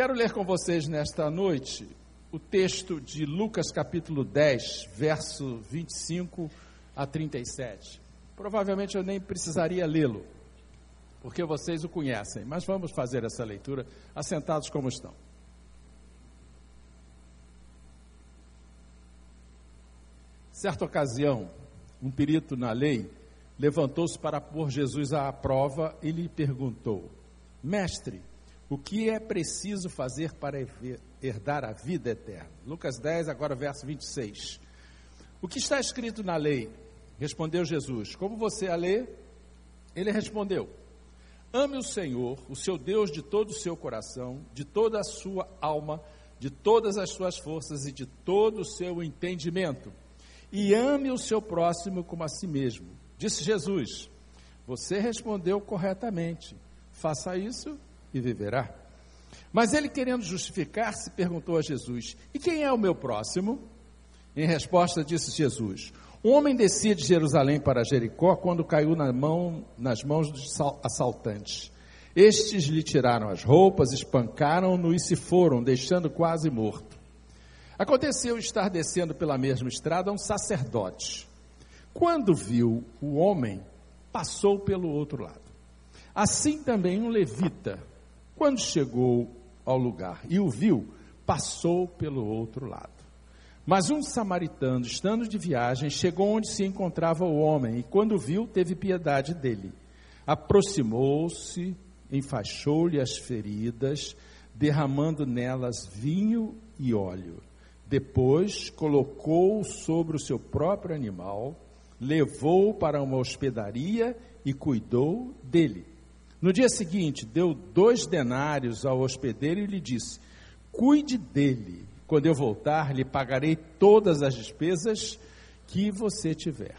Quero ler com vocês nesta noite o texto de Lucas capítulo 10, verso 25 a 37. Provavelmente eu nem precisaria lê-lo, porque vocês o conhecem, mas vamos fazer essa leitura assentados como estão. Certa ocasião, um perito na lei levantou-se para pôr Jesus à prova e lhe perguntou: Mestre, o que é preciso fazer para herdar a vida eterna? Lucas 10, agora verso 26. O que está escrito na lei? Respondeu Jesus. Como você a lê? Ele respondeu: Ame o Senhor, o seu Deus, de todo o seu coração, de toda a sua alma, de todas as suas forças e de todo o seu entendimento. E ame o seu próximo como a si mesmo. Disse Jesus: Você respondeu corretamente. Faça isso e viverá. Mas ele, querendo justificar-se, perguntou a Jesus: E quem é o meu próximo? Em resposta, disse Jesus: Um homem descia de Jerusalém para Jericó quando caiu na mão, nas mãos dos assaltantes. Estes lhe tiraram as roupas, espancaram-no e se foram, deixando quase morto. Aconteceu estar descendo pela mesma estrada um sacerdote. Quando viu o homem, passou pelo outro lado. Assim também um levita, quando chegou ao lugar e o viu, passou pelo outro lado. Mas um samaritano, estando de viagem, chegou onde se encontrava o homem e, quando viu, teve piedade dele. Aproximou-se, enfaixou-lhe as feridas, derramando nelas vinho e óleo. Depois colocou-o sobre o seu próprio animal, levou-o para uma hospedaria e cuidou dele. No dia seguinte, deu dois denários ao hospedeiro e lhe disse: Cuide dele. Quando eu voltar, lhe pagarei todas as despesas que você tiver.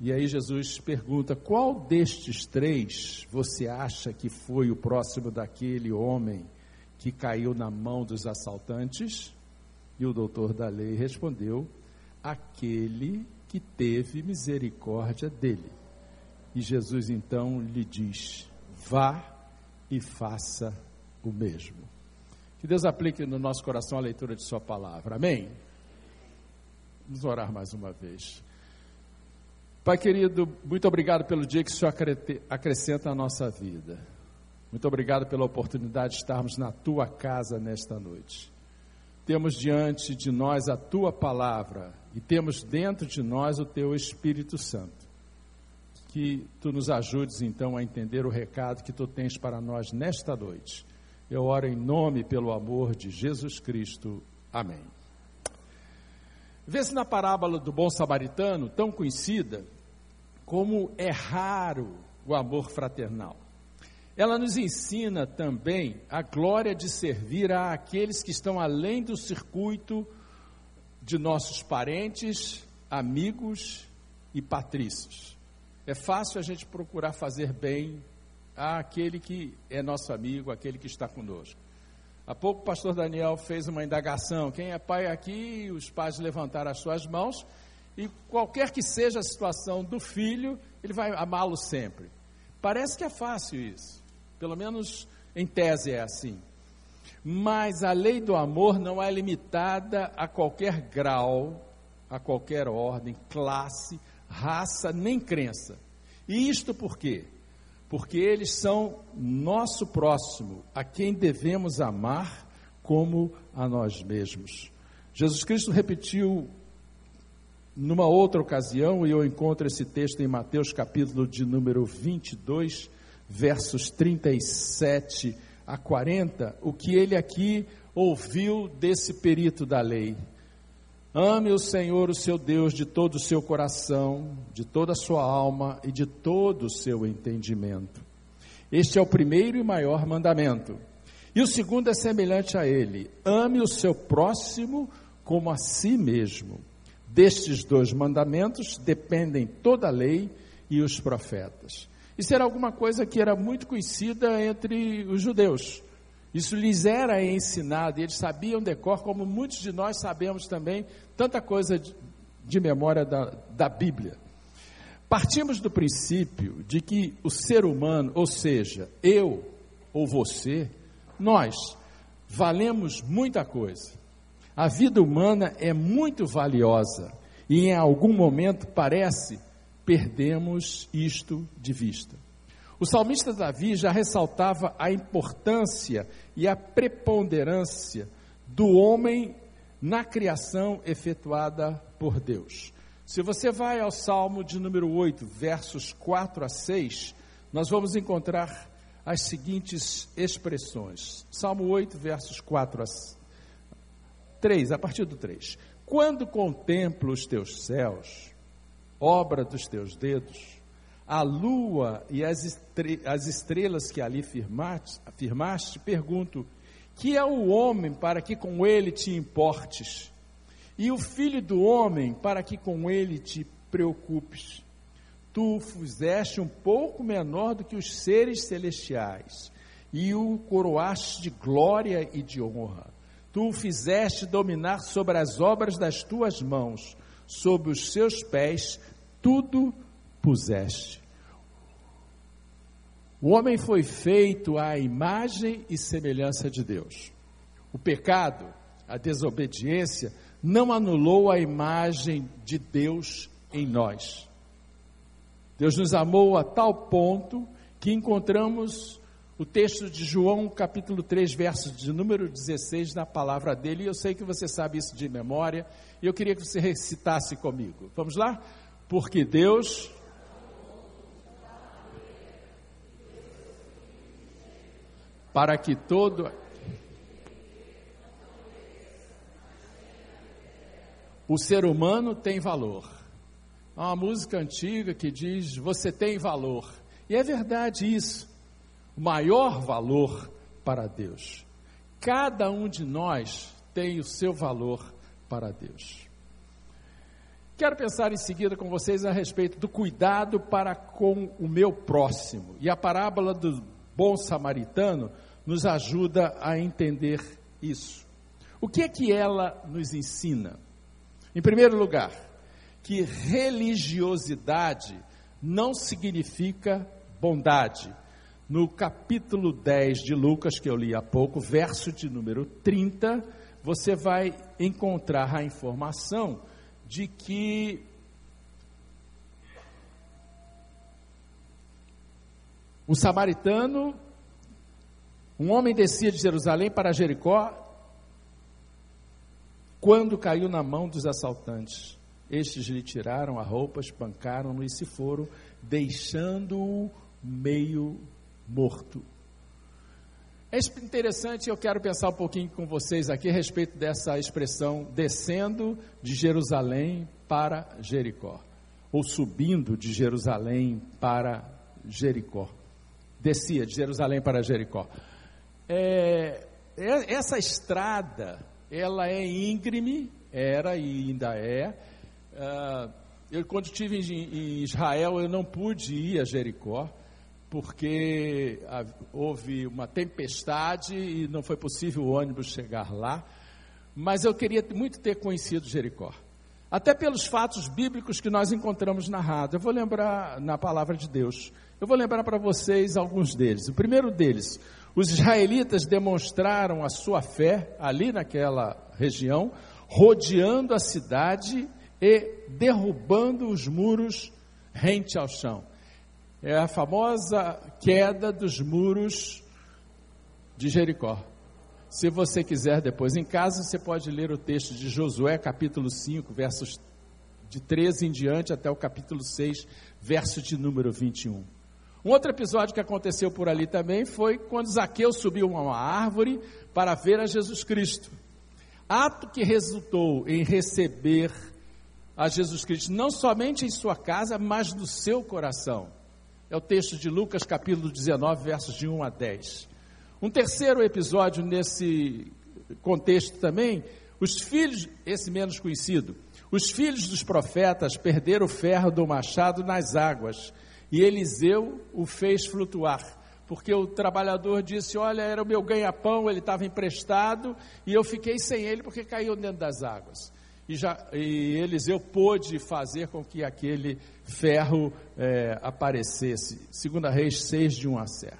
E aí Jesus pergunta: Qual destes três você acha que foi o próximo daquele homem que caiu na mão dos assaltantes? E o doutor da lei respondeu: Aquele que teve misericórdia dele. E Jesus então lhe diz: vá e faça o mesmo. Que Deus aplique no nosso coração a leitura de Sua palavra. Amém? Vamos orar mais uma vez. Pai querido, muito obrigado pelo dia que o Senhor acrescenta à nossa vida. Muito obrigado pela oportunidade de estarmos na tua casa nesta noite. Temos diante de nós a tua palavra e temos dentro de nós o teu Espírito Santo que tu nos ajudes então a entender o recado que tu tens para nós nesta noite. Eu oro em nome pelo amor de Jesus Cristo. Amém. Vê-se na parábola do bom samaritano, tão conhecida, como é raro o amor fraternal. Ela nos ensina também a glória de servir a aqueles que estão além do circuito de nossos parentes, amigos e patrícios. É fácil a gente procurar fazer bem àquele que é nosso amigo, aquele que está conosco. Há pouco o pastor Daniel fez uma indagação: quem é pai aqui? Os pais levantaram as suas mãos, e qualquer que seja a situação do filho, ele vai amá-lo sempre. Parece que é fácil isso, pelo menos em tese é assim. Mas a lei do amor não é limitada a qualquer grau, a qualquer ordem, classe, raça nem crença. E isto por quê? Porque eles são nosso próximo, a quem devemos amar como a nós mesmos. Jesus Cristo repetiu numa outra ocasião, e eu encontro esse texto em Mateus capítulo de número 22, versos 37 a 40, o que ele aqui ouviu desse perito da lei. Ame o Senhor, o seu Deus, de todo o seu coração, de toda a sua alma e de todo o seu entendimento. Este é o primeiro e maior mandamento. E o segundo é semelhante a ele: ame o seu próximo como a si mesmo. Destes dois mandamentos dependem toda a lei e os profetas. Isso era alguma coisa que era muito conhecida entre os judeus. Isso lhes era ensinado e eles sabiam decor, como muitos de nós sabemos também, tanta coisa de, de memória da, da Bíblia. Partimos do princípio de que o ser humano, ou seja, eu ou você, nós valemos muita coisa. A vida humana é muito valiosa e em algum momento parece perdemos isto de vista. O salmista Davi já ressaltava a importância e a preponderância do homem na criação efetuada por Deus. Se você vai ao Salmo de número 8, versos 4 a 6, nós vamos encontrar as seguintes expressões. Salmo 8, versos 4 a 3, a partir do 3. Quando contemplo os teus céus, obra dos teus dedos, a lua e as, estre as estrelas que ali firmaste, pergunto: que é o homem para que com ele te importes? E o filho do homem para que com ele te preocupes? Tu o fizeste um pouco menor do que os seres celestiais, e o coroaste de glória e de honra. Tu o fizeste dominar sobre as obras das tuas mãos, sob os seus pés tudo puseste. O homem foi feito à imagem e semelhança de Deus. O pecado, a desobediência, não anulou a imagem de Deus em nós. Deus nos amou a tal ponto que encontramos o texto de João, capítulo 3, verso de número 16, na palavra dele. E eu sei que você sabe isso de memória, e eu queria que você recitasse comigo. Vamos lá? Porque Deus para que todo o ser humano tem valor. Há uma música antiga que diz: Você tem valor. E é verdade isso. O maior valor para Deus. Cada um de nós tem o seu valor para Deus. Quero pensar em seguida com vocês a respeito do cuidado para com o meu próximo. E a parábola do bom samaritano nos ajuda a entender isso. O que é que ela nos ensina? Em primeiro lugar, que religiosidade não significa bondade. No capítulo 10 de Lucas, que eu li há pouco, verso de número 30, você vai encontrar a informação de que o samaritano, um homem descia de Jerusalém para Jericó quando caiu na mão dos assaltantes. Estes lhe tiraram a roupa, espancaram-no e se foram, deixando-o meio morto. É interessante, eu quero pensar um pouquinho com vocês aqui a respeito dessa expressão descendo de Jerusalém para Jericó, ou subindo de Jerusalém para Jericó. Descia de Jerusalém para Jericó. É, é, essa estrada, ela é íngreme, era e ainda é. Uh, eu, quando estive em Israel, eu não pude ir a Jericó porque houve uma tempestade e não foi possível o ônibus chegar lá. Mas eu queria muito ter conhecido Jericó. Até pelos fatos bíblicos que nós encontramos narrados. Eu vou lembrar na palavra de Deus. Eu vou lembrar para vocês alguns deles. O primeiro deles, os israelitas demonstraram a sua fé ali naquela região, rodeando a cidade e derrubando os muros rente ao chão é a famosa queda dos muros de Jericó. Se você quiser depois em casa, você pode ler o texto de Josué, capítulo 5, versos de 13 em diante até o capítulo 6, verso de número 21. Um outro episódio que aconteceu por ali também foi quando Zaqueu subiu uma árvore para ver a Jesus Cristo. Ato que resultou em receber a Jesus Cristo não somente em sua casa, mas no seu coração. É o texto de Lucas, capítulo 19, versos de 1 a 10. Um terceiro episódio nesse contexto também, os filhos, esse menos conhecido, os filhos dos profetas perderam o ferro do machado nas águas, e Eliseu o fez flutuar, porque o trabalhador disse: Olha, era o meu ganha-pão, ele estava emprestado, e eu fiquei sem ele porque caiu dentro das águas e, já, e Eliseu pôde fazer com que aquele ferro é, aparecesse. Segunda Reis 6, de 1 a 7.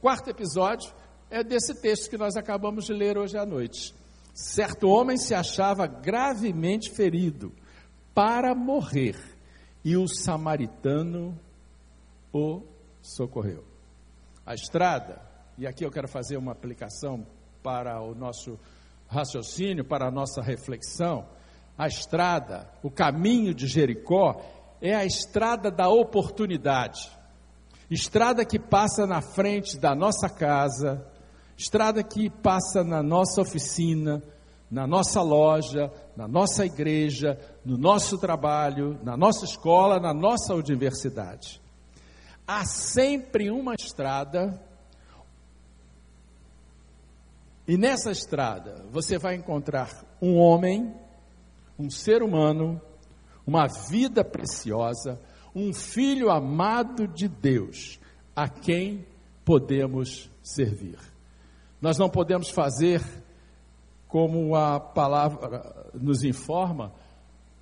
Quarto episódio, é desse texto que nós acabamos de ler hoje à noite. Certo homem se achava gravemente ferido para morrer, e o samaritano o socorreu. A estrada, e aqui eu quero fazer uma aplicação para o nosso raciocínio, para a nossa reflexão. A estrada, o caminho de Jericó, é a estrada da oportunidade. Estrada que passa na frente da nossa casa, estrada que passa na nossa oficina, na nossa loja, na nossa igreja, no nosso trabalho, na nossa escola, na nossa universidade. Há sempre uma estrada, e nessa estrada você vai encontrar um homem, um ser humano, uma vida preciosa, um filho amado de Deus, a quem podemos servir. Nós não podemos fazer como a palavra nos informa,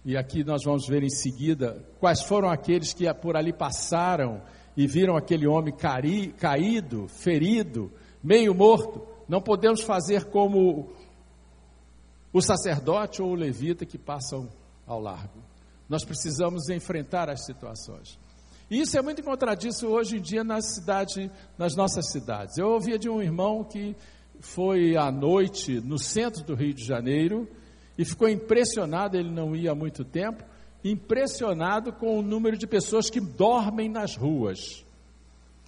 e aqui nós vamos ver em seguida quais foram aqueles que por ali passaram e viram aquele homem cari, caído, ferido, meio morto. Não podemos fazer como o sacerdote ou o levita que passam ao largo. Nós precisamos enfrentar as situações. E isso é muito contradiço hoje em dia na cidade, nas nossas cidades. Eu ouvia de um irmão que foi à noite no centro do Rio de Janeiro e ficou impressionado, ele não ia há muito tempo, impressionado com o número de pessoas que dormem nas ruas.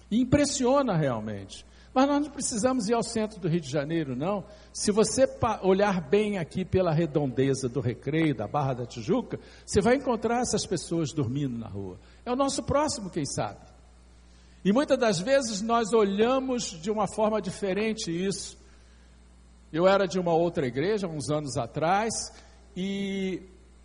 impressiona realmente. Mas nós não precisamos ir ao centro do Rio de Janeiro, não. Se você olhar bem aqui pela redondeza do Recreio, da Barra da Tijuca, você vai encontrar essas pessoas dormindo na rua. É o nosso próximo, quem sabe. E muitas das vezes nós olhamos de uma forma diferente isso. Eu era de uma outra igreja, uns anos atrás, e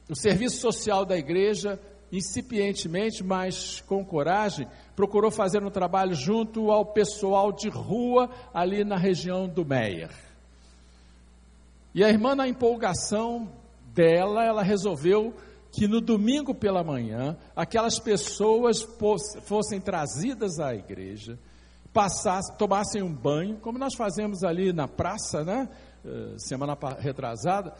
o serviço social da igreja incipientemente, mas com coragem, procurou fazer um trabalho junto ao pessoal de rua ali na região do Meier. E a irmã, na empolgação dela, ela resolveu que no domingo pela manhã, aquelas pessoas fossem trazidas à igreja, passassem, tomassem um banho, como nós fazemos ali na praça, né? Eh, semana retrasada,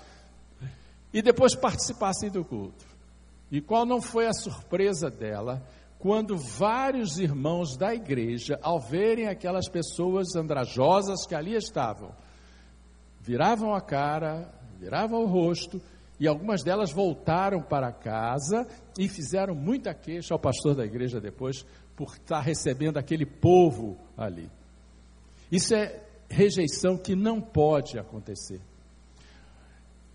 e depois participassem do culto. E qual não foi a surpresa dela quando vários irmãos da igreja, ao verem aquelas pessoas andrajosas que ali estavam, viravam a cara, viravam o rosto, e algumas delas voltaram para casa e fizeram muita queixa ao pastor da igreja depois por estar recebendo aquele povo ali. Isso é rejeição que não pode acontecer.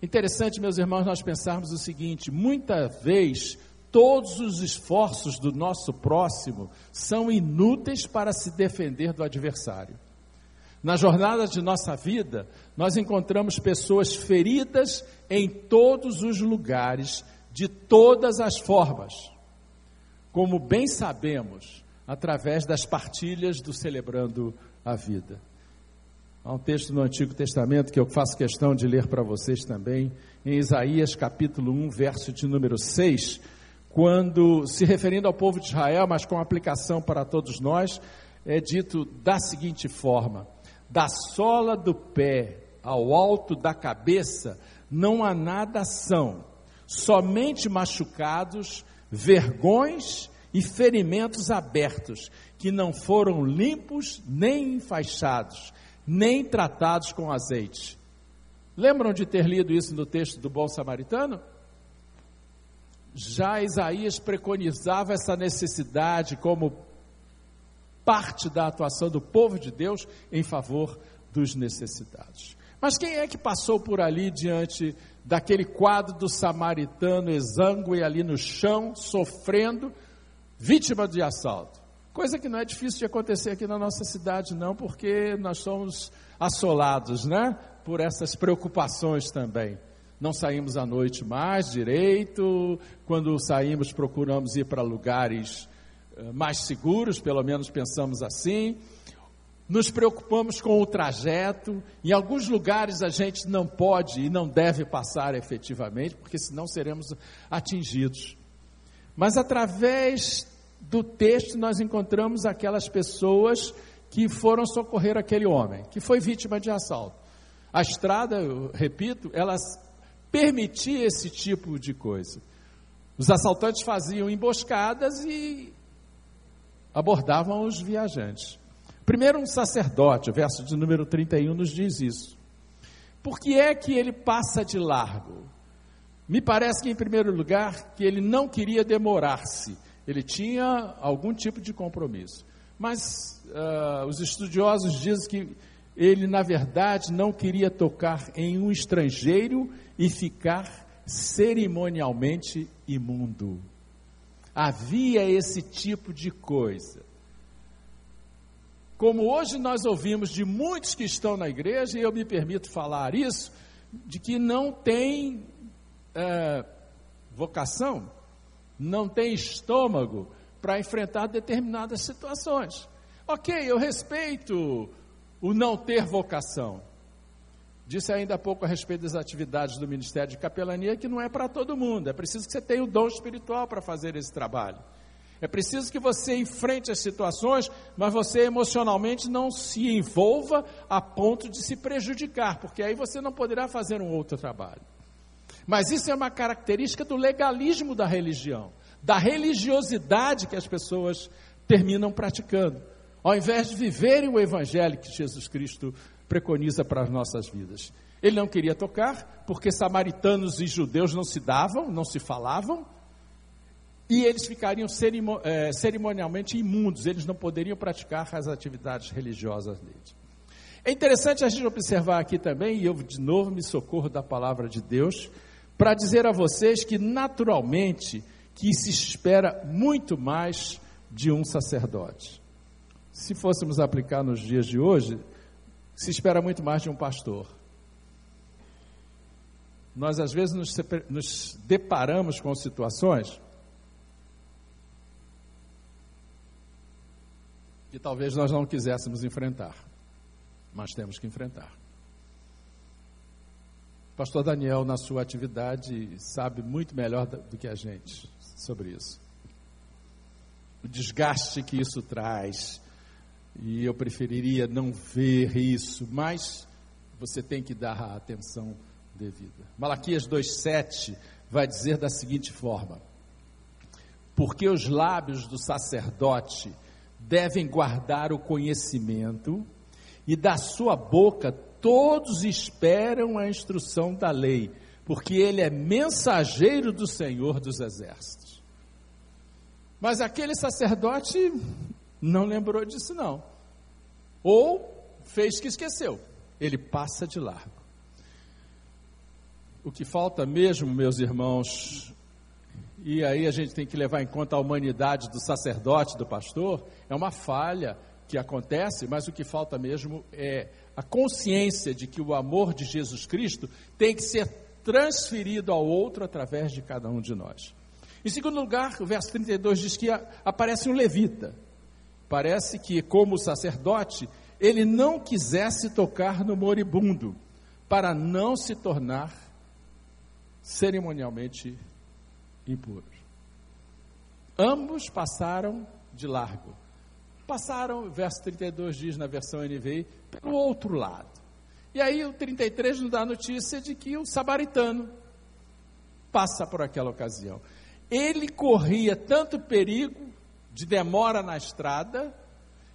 Interessante, meus irmãos, nós pensarmos o seguinte: muita vez todos os esforços do nosso próximo são inúteis para se defender do adversário. Na jornada de nossa vida, nós encontramos pessoas feridas em todos os lugares, de todas as formas, como bem sabemos, através das partilhas do Celebrando a Vida. Há um texto no Antigo Testamento que eu faço questão de ler para vocês também, em Isaías capítulo 1, verso de número 6, quando, se referindo ao povo de Israel, mas com aplicação para todos nós, é dito da seguinte forma: da sola do pé ao alto da cabeça não há nada são, somente machucados, vergões e ferimentos abertos, que não foram limpos nem enfaixados nem tratados com azeite. Lembram de ter lido isso no texto do bom samaritano? Já Isaías preconizava essa necessidade como parte da atuação do povo de Deus em favor dos necessitados. Mas quem é que passou por ali diante daquele quadro do samaritano exangue ali no chão, sofrendo, vítima de assalto? Coisa que não é difícil de acontecer aqui na nossa cidade, não, porque nós somos assolados, né? Por essas preocupações também. Não saímos à noite mais direito, quando saímos procuramos ir para lugares eh, mais seguros, pelo menos pensamos assim. Nos preocupamos com o trajeto. Em alguns lugares a gente não pode e não deve passar efetivamente, porque senão seremos atingidos. Mas através do texto nós encontramos aquelas pessoas que foram socorrer aquele homem, que foi vítima de assalto. A estrada, eu repito, ela permitia esse tipo de coisa. Os assaltantes faziam emboscadas e abordavam os viajantes. Primeiro, um sacerdote, o verso de número 31 nos diz isso. Por que é que ele passa de largo? Me parece que, em primeiro lugar, que ele não queria demorar-se, ele tinha algum tipo de compromisso. Mas uh, os estudiosos dizem que ele, na verdade, não queria tocar em um estrangeiro e ficar cerimonialmente imundo. Havia esse tipo de coisa. Como hoje nós ouvimos de muitos que estão na igreja, e eu me permito falar isso, de que não tem é, vocação, não tem estômago para enfrentar determinadas situações. Ok, eu respeito o não ter vocação. Disse ainda há pouco a respeito das atividades do Ministério de Capelania que não é para todo mundo, é preciso que você tenha o dom espiritual para fazer esse trabalho. É preciso que você enfrente as situações, mas você emocionalmente não se envolva a ponto de se prejudicar, porque aí você não poderá fazer um outro trabalho. Mas isso é uma característica do legalismo da religião, da religiosidade que as pessoas terminam praticando, ao invés de viverem o evangelho que Jesus Cristo preconiza para as nossas vidas. Ele não queria tocar, porque samaritanos e judeus não se davam, não se falavam, e eles ficariam é, cerimonialmente imundos, eles não poderiam praticar as atividades religiosas deles. É interessante a gente observar aqui também, e eu de novo me socorro da palavra de Deus, para dizer a vocês que naturalmente que se espera muito mais de um sacerdote. Se fôssemos aplicar nos dias de hoje, se espera muito mais de um pastor. Nós às vezes nos, nos deparamos com situações que talvez nós não quiséssemos enfrentar, mas temos que enfrentar. Pastor Daniel, na sua atividade, sabe muito melhor do que a gente sobre isso. O desgaste que isso traz, e eu preferiria não ver isso, mas você tem que dar a atenção devida. Malaquias 2,7 vai dizer da seguinte forma: Porque os lábios do sacerdote devem guardar o conhecimento, e da sua boca todos esperam a instrução da lei, porque ele é mensageiro do Senhor dos Exércitos. Mas aquele sacerdote não lembrou disso, não. Ou fez que esqueceu. Ele passa de largo. O que falta mesmo, meus irmãos, e aí a gente tem que levar em conta a humanidade do sacerdote, do pastor, é uma falha que acontece, mas o que falta mesmo é a consciência de que o amor de Jesus Cristo tem que ser transferido ao outro através de cada um de nós. Em segundo lugar, o verso 32 diz que aparece um levita. Parece que, como sacerdote, ele não quisesse tocar no moribundo, para não se tornar cerimonialmente impuros. Ambos passaram de largo. Passaram, verso 32 diz na versão NVI, pelo outro lado. E aí o 33 nos dá a notícia de que o samaritano passa por aquela ocasião. Ele corria tanto perigo de demora na estrada,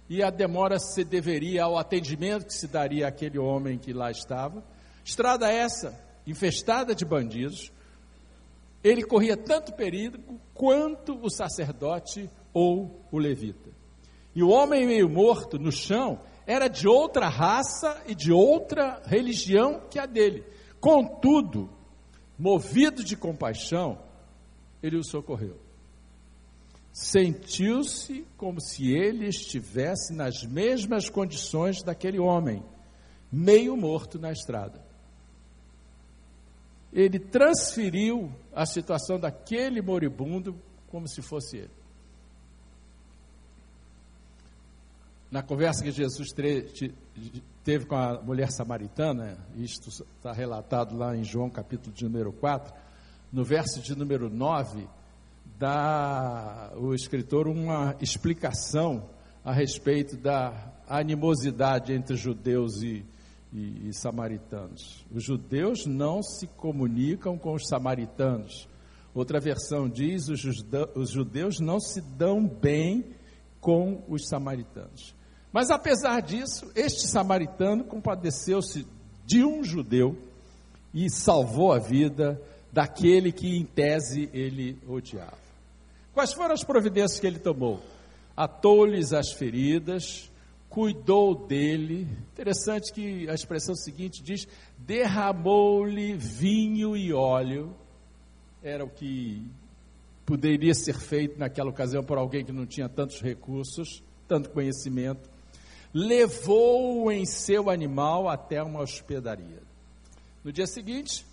e a demora se deveria ao atendimento que se daria àquele homem que lá estava. Estrada essa, infestada de bandidos, ele corria tanto perigo quanto o sacerdote ou o levita. E o homem meio morto no chão era de outra raça e de outra religião que a dele. Contudo, movido de compaixão, ele o socorreu. Sentiu-se como se ele estivesse nas mesmas condições daquele homem, meio morto na estrada ele transferiu a situação daquele moribundo como se fosse ele. Na conversa que Jesus teve com a mulher samaritana, isto está relatado lá em João capítulo de número 4, no verso de número 9, dá o escritor uma explicação a respeito da animosidade entre judeus e, e, e samaritanos. Os judeus não se comunicam com os samaritanos. Outra versão diz: os, os judeus não se dão bem com os samaritanos. Mas apesar disso, este samaritano compadeceu-se de um judeu e salvou a vida daquele que, em tese, ele odiava. Quais foram as providências que ele tomou? Atou-lhes as feridas, cuidou dele. Interessante que a expressão seguinte diz: derramou-lhe vinho e óleo. Era o que poderia ser feito naquela ocasião por alguém que não tinha tantos recursos, tanto conhecimento. Levou-o em seu animal até uma hospedaria. No dia seguinte,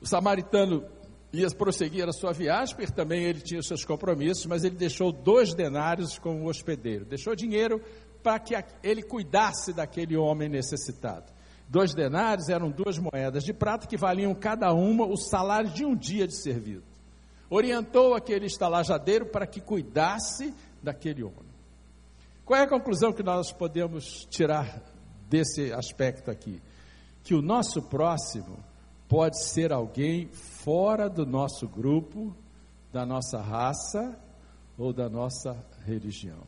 o samaritano ia prosseguir a sua viagem, porque também ele tinha seus compromissos, mas ele deixou dois denários com o hospedeiro. Deixou dinheiro para que ele cuidasse daquele homem necessitado. Dois denários eram duas moedas de prata que valiam cada uma o salário de um dia de serviço. Orientou aquele estalajadeiro para que cuidasse daquele homem. Qual é a conclusão que nós podemos tirar desse aspecto aqui? Que o nosso próximo pode ser alguém fora do nosso grupo, da nossa raça ou da nossa religião.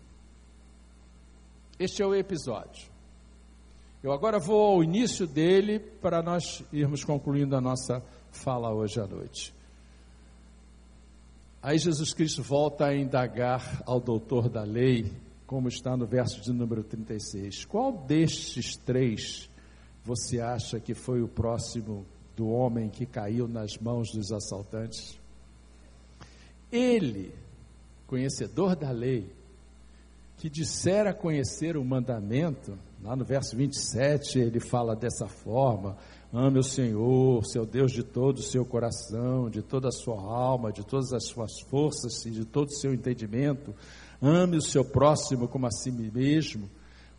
Este é o episódio. Eu agora vou ao início dele para nós irmos concluindo a nossa fala hoje à noite. Aí Jesus Cristo volta a indagar ao doutor da lei, como está no verso de número 36. Qual destes três você acha que foi o próximo do homem que caiu nas mãos dos assaltantes? Ele, conhecedor da lei, que dissera conhecer o mandamento, lá no verso 27 ele fala dessa forma: ame o Senhor, seu Deus, de todo o seu coração, de toda a sua alma, de todas as suas forças e de todo o seu entendimento, ame o seu próximo como a si mesmo,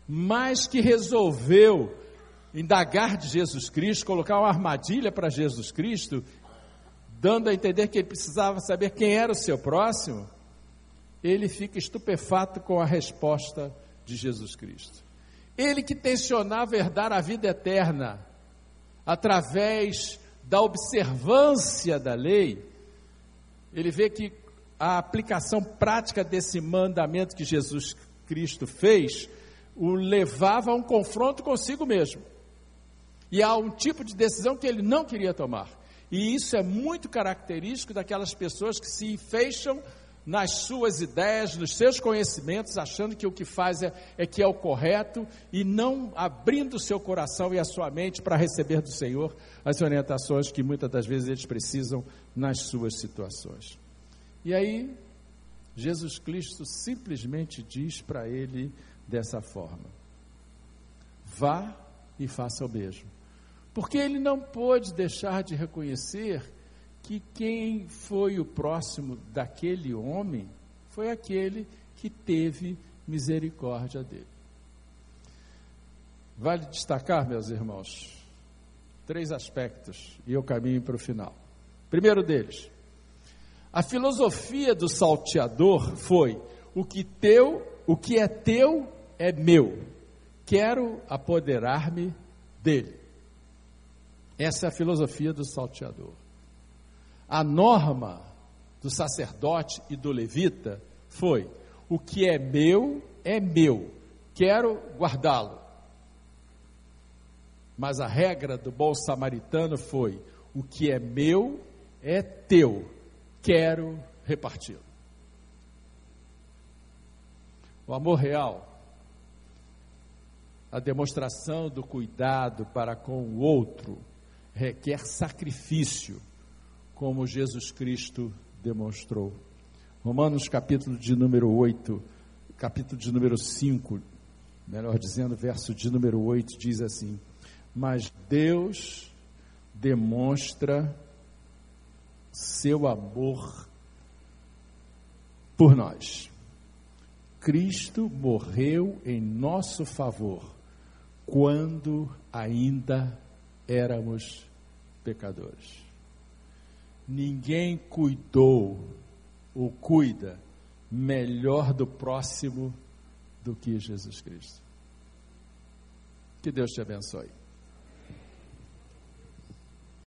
mas que resolveu indagar de Jesus Cristo, colocar uma armadilha para Jesus Cristo, dando a entender que ele precisava saber quem era o seu próximo ele fica estupefato com a resposta de Jesus Cristo. Ele que tensionava herdar a vida eterna através da observância da lei, ele vê que a aplicação prática desse mandamento que Jesus Cristo fez o levava a um confronto consigo mesmo. E a um tipo de decisão que ele não queria tomar. E isso é muito característico daquelas pessoas que se fecham nas suas ideias, nos seus conhecimentos, achando que o que faz é, é que é o correto e não abrindo o seu coração e a sua mente para receber do Senhor as orientações que muitas das vezes eles precisam nas suas situações. E aí, Jesus Cristo simplesmente diz para ele dessa forma: vá e faça o mesmo. Porque ele não pôde deixar de reconhecer que quem foi o próximo daquele homem foi aquele que teve misericórdia dele. Vale destacar, meus irmãos, três aspectos e eu caminho para o final. Primeiro deles, a filosofia do salteador foi: o que teu, o que é teu é meu. Quero apoderar-me dele. Essa é a filosofia do salteador. A norma do sacerdote e do levita foi: o que é meu é meu, quero guardá-lo. Mas a regra do bom samaritano foi: o que é meu é teu, quero reparti-lo. O amor real, a demonstração do cuidado para com o outro, requer sacrifício como Jesus Cristo demonstrou. Romanos capítulo de número 8, capítulo de número 5, melhor dizendo, verso de número 8 diz assim: Mas Deus demonstra seu amor por nós. Cristo morreu em nosso favor quando ainda éramos pecadores ninguém cuidou ou cuida melhor do próximo do que Jesus Cristo. Que Deus te abençoe.